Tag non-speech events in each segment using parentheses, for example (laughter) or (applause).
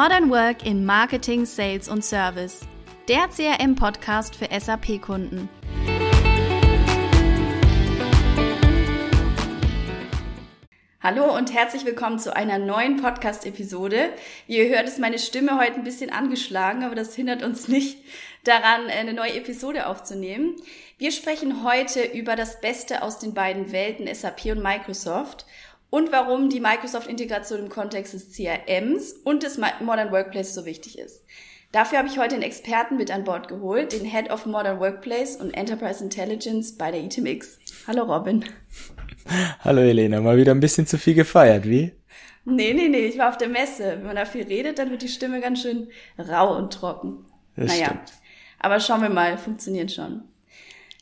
Modern Work in Marketing, Sales und Service. Der CRM-Podcast für SAP-Kunden. Hallo und herzlich willkommen zu einer neuen Podcast-Episode. Wie ihr hört, ist meine Stimme heute ein bisschen angeschlagen, aber das hindert uns nicht daran, eine neue Episode aufzunehmen. Wir sprechen heute über das Beste aus den beiden Welten SAP und Microsoft und warum die Microsoft-Integration im Kontext des CRMs und des Modern Workplace so wichtig ist. Dafür habe ich heute einen Experten mit an Bord geholt, den Head of Modern Workplace und Enterprise Intelligence bei der ITMX. Hallo Robin. (laughs) Hallo Elena, mal wieder ein bisschen zu viel gefeiert, wie? Nee, nee, nee, ich war auf der Messe. Wenn man da viel redet, dann wird die Stimme ganz schön rau und trocken. Das naja, stimmt. aber schauen wir mal, funktioniert schon.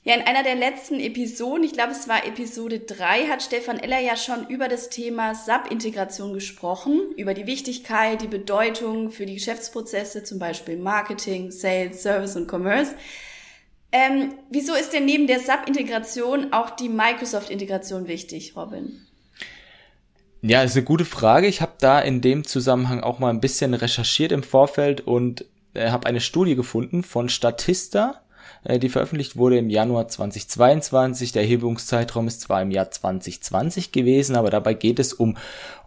Ja, in einer der letzten Episoden, ich glaube es war Episode 3, hat Stefan Eller ja schon über das Thema SAP-Integration gesprochen, über die Wichtigkeit, die Bedeutung für die Geschäftsprozesse, zum Beispiel Marketing, Sales, Service und Commerce. Ähm, wieso ist denn neben der SAP-Integration auch die Microsoft-Integration wichtig, Robin? Ja, ist eine gute Frage. Ich habe da in dem Zusammenhang auch mal ein bisschen recherchiert im Vorfeld und äh, habe eine Studie gefunden von Statista die veröffentlicht wurde im Januar 2022. Der Erhebungszeitraum ist zwar im Jahr 2020 gewesen, aber dabei geht es um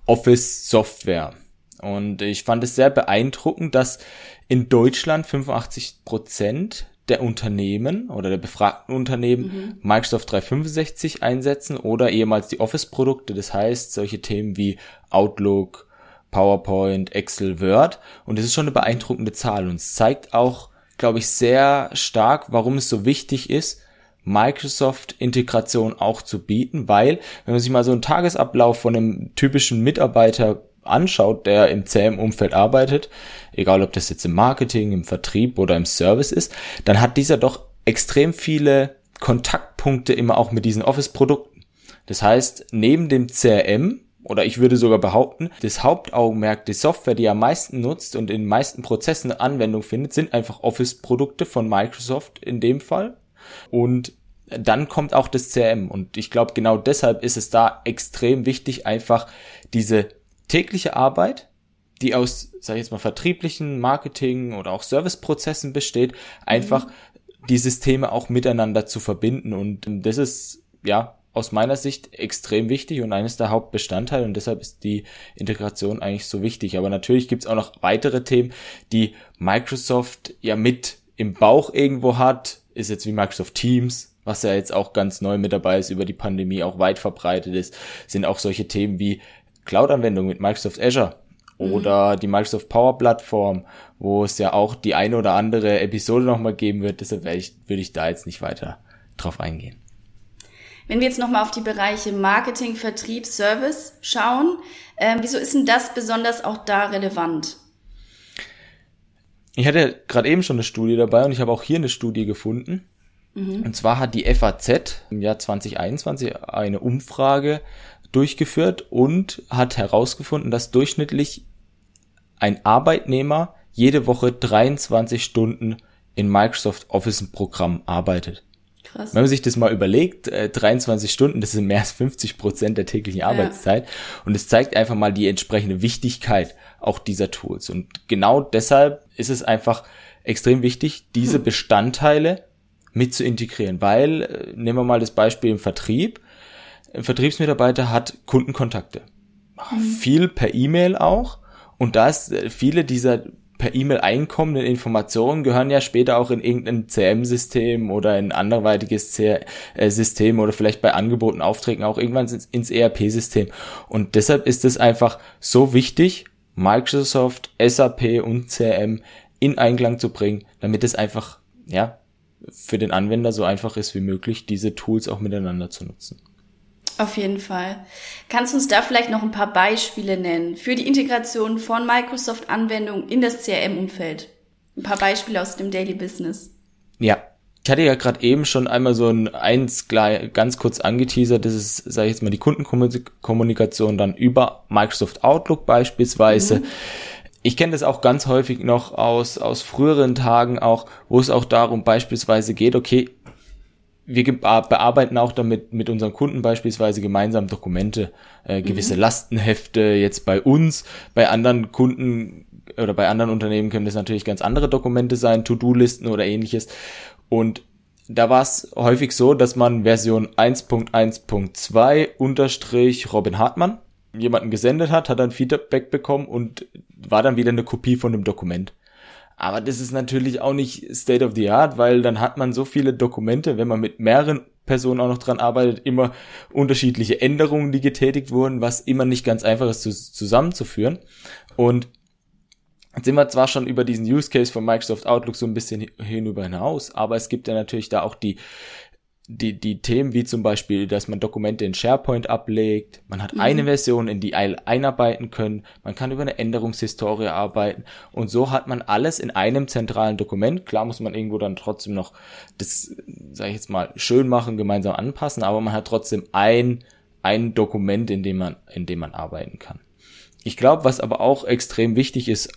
Office Software. Und ich fand es sehr beeindruckend, dass in Deutschland 85 Prozent der Unternehmen oder der befragten Unternehmen mhm. Microsoft 365 einsetzen oder ehemals die Office-Produkte. Das heißt, solche Themen wie Outlook, PowerPoint, Excel, Word. Und das ist schon eine beeindruckende Zahl. Und es zeigt auch, glaube ich, sehr stark, warum es so wichtig ist, Microsoft-Integration auch zu bieten, weil, wenn man sich mal so einen Tagesablauf von einem typischen Mitarbeiter anschaut, der im CM-Umfeld arbeitet, egal ob das jetzt im Marketing, im Vertrieb oder im Service ist, dann hat dieser doch extrem viele Kontaktpunkte immer auch mit diesen Office-Produkten. Das heißt, neben dem CRM oder ich würde sogar behaupten, das Hauptaugenmerk die Software, die am meisten nutzt und in den meisten Prozessen Anwendung findet, sind einfach Office-Produkte von Microsoft in dem Fall. Und dann kommt auch das CRM. Und ich glaube, genau deshalb ist es da extrem wichtig, einfach diese tägliche Arbeit, die aus, sag ich jetzt mal, vertrieblichen, Marketing oder auch Serviceprozessen besteht, einfach mhm. die Systeme auch miteinander zu verbinden. Und das ist, ja, aus meiner Sicht extrem wichtig und eines der Hauptbestandteile und deshalb ist die Integration eigentlich so wichtig. Aber natürlich gibt es auch noch weitere Themen, die Microsoft ja mit im Bauch irgendwo hat, ist jetzt wie Microsoft Teams, was ja jetzt auch ganz neu mit dabei ist, über die Pandemie auch weit verbreitet ist, sind auch solche Themen wie Cloud-Anwendungen mit Microsoft Azure mhm. oder die Microsoft Power Plattform, wo es ja auch die eine oder andere Episode nochmal geben wird. Deshalb würde ich da jetzt nicht weiter drauf eingehen. Wenn wir jetzt nochmal auf die Bereiche Marketing, Vertrieb, Service schauen, äh, wieso ist denn das besonders auch da relevant? Ich hatte gerade eben schon eine Studie dabei und ich habe auch hier eine Studie gefunden. Mhm. Und zwar hat die FAZ im Jahr 2021 eine Umfrage durchgeführt und hat herausgefunden, dass durchschnittlich ein Arbeitnehmer jede Woche 23 Stunden in Microsoft Office Programm arbeitet. Krass. Wenn man sich das mal überlegt, äh, 23 Stunden, das sind mehr als 50 Prozent der täglichen Arbeitszeit. Ja. Und es zeigt einfach mal die entsprechende Wichtigkeit auch dieser Tools. Und genau deshalb ist es einfach extrem wichtig, diese hm. Bestandteile mit zu integrieren. Weil, äh, nehmen wir mal das Beispiel im Vertrieb. Ein Vertriebsmitarbeiter hat Kundenkontakte. Hm. Viel per E-Mail auch. Und da ist äh, viele dieser per E-Mail einkommenden Informationen gehören ja später auch in irgendein CM-System oder in anderweitiges System oder vielleicht bei Angeboten, Aufträgen auch irgendwann ins ERP-System. Und deshalb ist es einfach so wichtig, Microsoft, SAP und CM in Einklang zu bringen, damit es einfach, ja, für den Anwender so einfach ist wie möglich, diese Tools auch miteinander zu nutzen. Auf jeden Fall. Kannst du uns da vielleicht noch ein paar Beispiele nennen für die Integration von Microsoft-Anwendungen in das CRM-Umfeld? Ein paar Beispiele aus dem Daily Business. Ja, ich hatte ja gerade eben schon einmal so ein eins ganz kurz angeteasert, das ist, sage ich jetzt mal, die Kundenkommunikation dann über Microsoft Outlook beispielsweise. Mhm. Ich kenne das auch ganz häufig noch aus, aus früheren Tagen auch, wo es auch darum beispielsweise geht, okay, wir bearbeiten auch damit mit unseren Kunden beispielsweise gemeinsam Dokumente, äh, gewisse mhm. Lastenhefte jetzt bei uns, bei anderen Kunden oder bei anderen Unternehmen können das natürlich ganz andere Dokumente sein, To-Do-Listen oder ähnliches. Und da war es häufig so, dass man Version 1.1.2 unterstrich Robin Hartmann jemanden gesendet hat, hat dann Feedback bekommen und war dann wieder eine Kopie von dem Dokument. Aber das ist natürlich auch nicht State of the Art, weil dann hat man so viele Dokumente, wenn man mit mehreren Personen auch noch dran arbeitet, immer unterschiedliche Änderungen, die getätigt wurden, was immer nicht ganz einfach ist zu, zusammenzuführen. Und Jetzt sind wir zwar schon über diesen Use Case von Microsoft Outlook so ein bisschen hinüber hinaus, aber es gibt ja natürlich da auch die die, die Themen wie zum Beispiel, dass man Dokumente in SharePoint ablegt, man hat mhm. eine Version, in die einarbeiten können, man kann über eine Änderungshistorie arbeiten und so hat man alles in einem zentralen Dokument. Klar muss man irgendwo dann trotzdem noch das, sage ich jetzt mal, schön machen, gemeinsam anpassen, aber man hat trotzdem ein, ein Dokument, in dem man, in dem man arbeiten kann. Ich glaube, was aber auch extrem wichtig ist,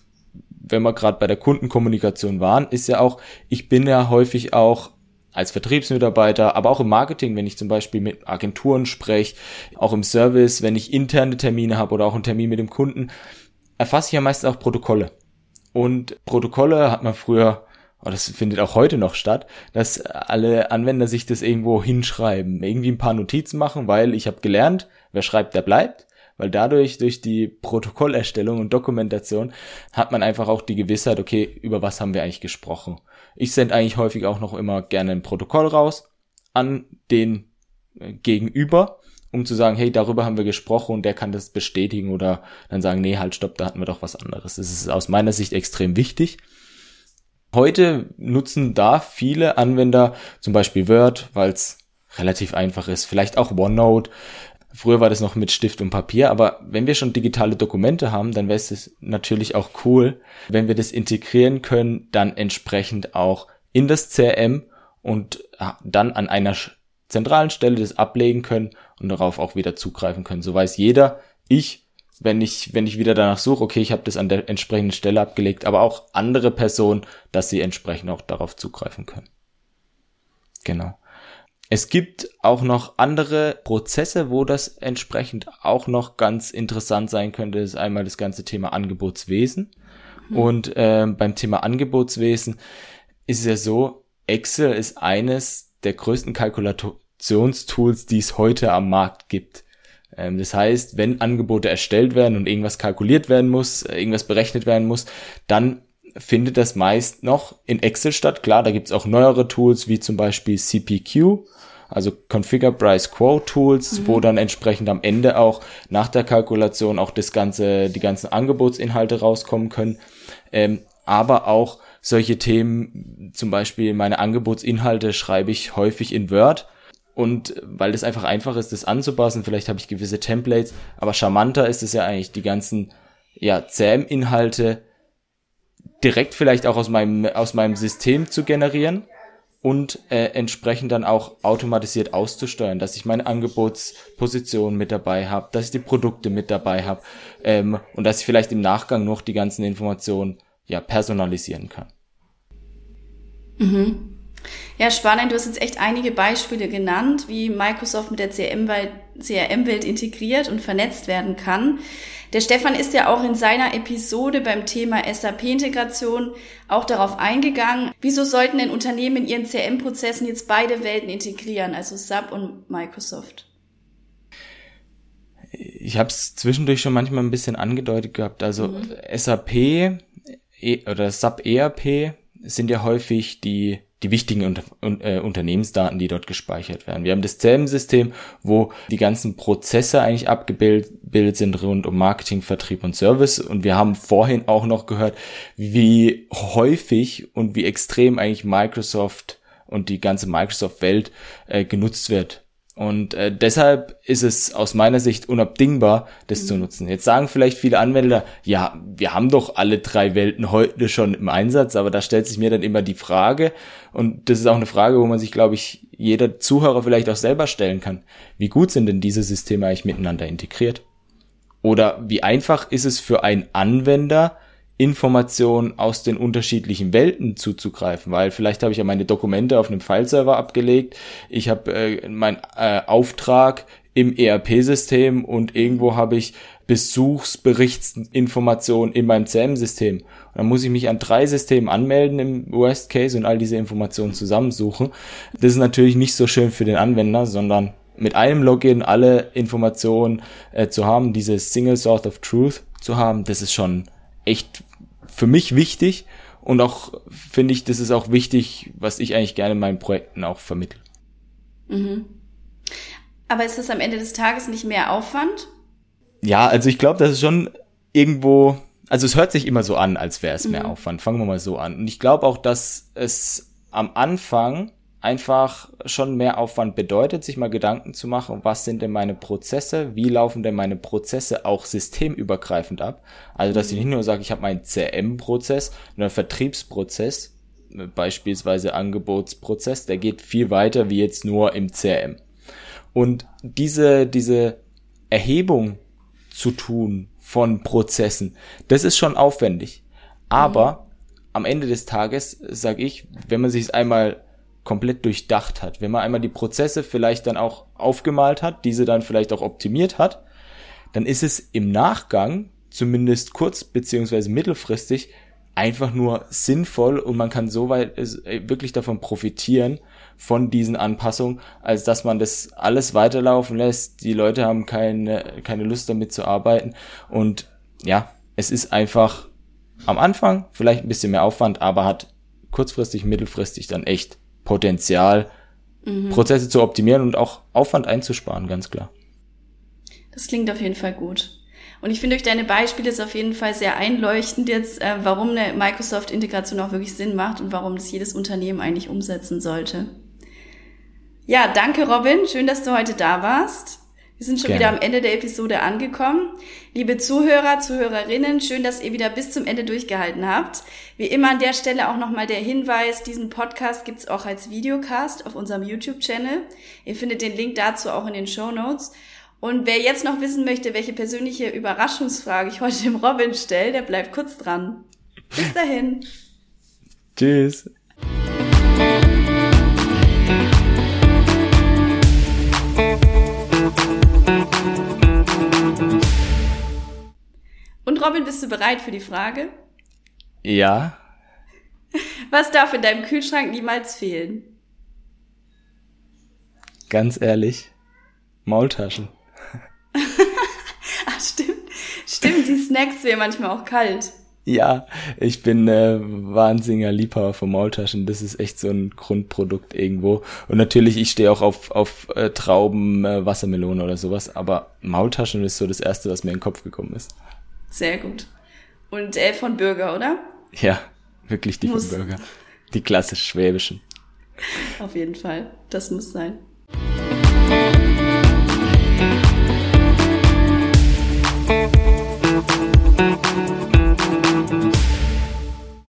wenn wir gerade bei der Kundenkommunikation waren, ist ja auch, ich bin ja häufig auch als Vertriebsmitarbeiter, aber auch im Marketing, wenn ich zum Beispiel mit Agenturen spreche, auch im Service, wenn ich interne Termine habe oder auch einen Termin mit dem Kunden, erfasse ich ja meistens auch Protokolle. Und Protokolle hat man früher, und das findet auch heute noch statt, dass alle Anwender sich das irgendwo hinschreiben, irgendwie ein paar Notizen machen, weil ich habe gelernt, wer schreibt, der bleibt weil dadurch, durch die Protokollerstellung und Dokumentation, hat man einfach auch die Gewissheit, okay, über was haben wir eigentlich gesprochen. Ich sende eigentlich häufig auch noch immer gerne ein Protokoll raus an den äh, Gegenüber, um zu sagen, hey, darüber haben wir gesprochen und der kann das bestätigen oder dann sagen, nee, halt, stopp, da hatten wir doch was anderes. Das ist aus meiner Sicht extrem wichtig. Heute nutzen da viele Anwender zum Beispiel Word, weil es relativ einfach ist. Vielleicht auch OneNote. Früher war das noch mit Stift und Papier, aber wenn wir schon digitale Dokumente haben, dann wäre es natürlich auch cool, wenn wir das integrieren können, dann entsprechend auch in das CRM und dann an einer zentralen Stelle das ablegen können und darauf auch wieder zugreifen können. So weiß jeder, ich, wenn ich, wenn ich wieder danach suche, okay, ich habe das an der entsprechenden Stelle abgelegt, aber auch andere Personen, dass sie entsprechend auch darauf zugreifen können. Genau. Es gibt auch noch andere Prozesse, wo das entsprechend auch noch ganz interessant sein könnte. Das ist einmal das ganze Thema Angebotswesen. Mhm. Und äh, beim Thema Angebotswesen ist es ja so, Excel ist eines der größten Kalkulationstools, die es heute am Markt gibt. Ähm, das heißt, wenn Angebote erstellt werden und irgendwas kalkuliert werden muss, äh, irgendwas berechnet werden muss, dann findet das meist noch in Excel statt. Klar, da gibt's auch neuere Tools wie zum Beispiel CPQ also Configure Price Quote Tools, mhm. wo dann entsprechend am Ende auch nach der Kalkulation auch das ganze, die ganzen Angebotsinhalte rauskommen können. Ähm, aber auch solche Themen, zum Beispiel meine Angebotsinhalte schreibe ich häufig in Word. Und weil das einfach einfach ist, das anzupassen, vielleicht habe ich gewisse Templates, aber charmanter ist es ja eigentlich, die ganzen ja, CM-Inhalte direkt vielleicht auch aus meinem, aus meinem System zu generieren und äh, entsprechend dann auch automatisiert auszusteuern, dass ich meine Angebotsposition mit dabei habe, dass ich die Produkte mit dabei habe ähm, und dass ich vielleicht im Nachgang noch die ganzen Informationen ja personalisieren kann. Mhm. Ja, spannend. Du hast jetzt echt einige Beispiele genannt, wie Microsoft mit der CRM-Welt CRM integriert und vernetzt werden kann. Der Stefan ist ja auch in seiner Episode beim Thema SAP-Integration auch darauf eingegangen. Wieso sollten denn Unternehmen in ihren CRM-Prozessen jetzt beide Welten integrieren, also SAP und Microsoft? Ich habe es zwischendurch schon manchmal ein bisschen angedeutet gehabt. Also mhm. SAP e oder SAP ERP sind ja häufig die die wichtigen äh, Unternehmensdaten, die dort gespeichert werden. Wir haben das CRM-System, wo die ganzen Prozesse eigentlich abgebildet sind rund um Marketing, Vertrieb und Service. Und wir haben vorhin auch noch gehört, wie häufig und wie extrem eigentlich Microsoft und die ganze Microsoft-Welt äh, genutzt wird und äh, deshalb ist es aus meiner Sicht unabdingbar, das mhm. zu nutzen. Jetzt sagen vielleicht viele Anwender, ja, wir haben doch alle drei Welten heute schon im Einsatz, aber da stellt sich mir dann immer die Frage, und das ist auch eine Frage, wo man sich, glaube ich, jeder Zuhörer vielleicht auch selber stellen kann. Wie gut sind denn diese Systeme eigentlich miteinander integriert? Oder wie einfach ist es für einen Anwender, Informationen aus den unterschiedlichen Welten zuzugreifen, weil vielleicht habe ich ja meine Dokumente auf einem Fileserver abgelegt, ich habe äh, meinen äh, Auftrag im ERP-System und irgendwo habe ich Besuchsberichtsinformationen in meinem CM-System. Und dann muss ich mich an drei Systemen anmelden im Worst Case und all diese Informationen zusammensuchen. Das ist natürlich nicht so schön für den Anwender, sondern mit einem Login alle Informationen äh, zu haben, diese Single Source of Truth zu haben, das ist schon echt für mich wichtig und auch finde ich, das ist auch wichtig, was ich eigentlich gerne in meinen Projekten auch vermittle. Mhm. Aber ist das am Ende des Tages nicht mehr Aufwand? Ja, also ich glaube, das ist schon irgendwo, also es hört sich immer so an, als wäre es mehr mhm. Aufwand. Fangen wir mal so an. Und ich glaube auch, dass es am Anfang einfach schon mehr Aufwand bedeutet, sich mal Gedanken zu machen, was sind denn meine Prozesse, wie laufen denn meine Prozesse auch systemübergreifend ab. Also, dass ich nicht nur sage, ich habe meinen CM-Prozess, einen Vertriebsprozess, beispielsweise Angebotsprozess, der geht viel weiter wie jetzt nur im CRM. Und diese, diese Erhebung zu tun von Prozessen, das ist schon aufwendig. Aber mhm. am Ende des Tages sage ich, wenn man sich es einmal komplett durchdacht hat, wenn man einmal die Prozesse vielleicht dann auch aufgemalt hat, diese dann vielleicht auch optimiert hat, dann ist es im Nachgang, zumindest kurz beziehungsweise mittelfristig, einfach nur sinnvoll und man kann so weit äh, wirklich davon profitieren von diesen Anpassungen, als dass man das alles weiterlaufen lässt. Die Leute haben keine, keine Lust damit zu arbeiten und ja, es ist einfach am Anfang vielleicht ein bisschen mehr Aufwand, aber hat kurzfristig, mittelfristig dann echt Potenzial, mhm. Prozesse zu optimieren und auch Aufwand einzusparen, ganz klar. Das klingt auf jeden Fall gut. Und ich finde durch deine Beispiele ist auf jeden Fall sehr einleuchtend jetzt, äh, warum eine Microsoft-Integration auch wirklich Sinn macht und warum das jedes Unternehmen eigentlich umsetzen sollte. Ja, danke Robin. Schön, dass du heute da warst. Wir sind schon Gerne. wieder am Ende der Episode angekommen. Liebe Zuhörer, Zuhörerinnen, schön, dass ihr wieder bis zum Ende durchgehalten habt. Wie immer an der Stelle auch nochmal der Hinweis, diesen Podcast gibt's auch als Videocast auf unserem YouTube-Channel. Ihr findet den Link dazu auch in den Show Notes. Und wer jetzt noch wissen möchte, welche persönliche Überraschungsfrage ich heute dem Robin stelle, der bleibt kurz dran. Bis dahin. (laughs) Tschüss. Robin, bist du bereit für die Frage? Ja. Was darf in deinem Kühlschrank niemals fehlen? Ganz ehrlich, Maultaschen. (laughs) Ach, stimmt. Stimmt, die Snacks wären manchmal auch kalt. Ja, ich bin äh, wahnsinniger Liebhaber von Maultaschen. Das ist echt so ein Grundprodukt irgendwo. Und natürlich, ich stehe auch auf, auf äh, Trauben, äh, Wassermelone oder sowas. Aber Maultaschen ist so das Erste, was mir in den Kopf gekommen ist. Sehr gut. Und äh, von Bürger, oder? Ja, wirklich die muss. von Bürger. Die klassisch schwäbischen. Auf jeden Fall. Das muss sein. Musik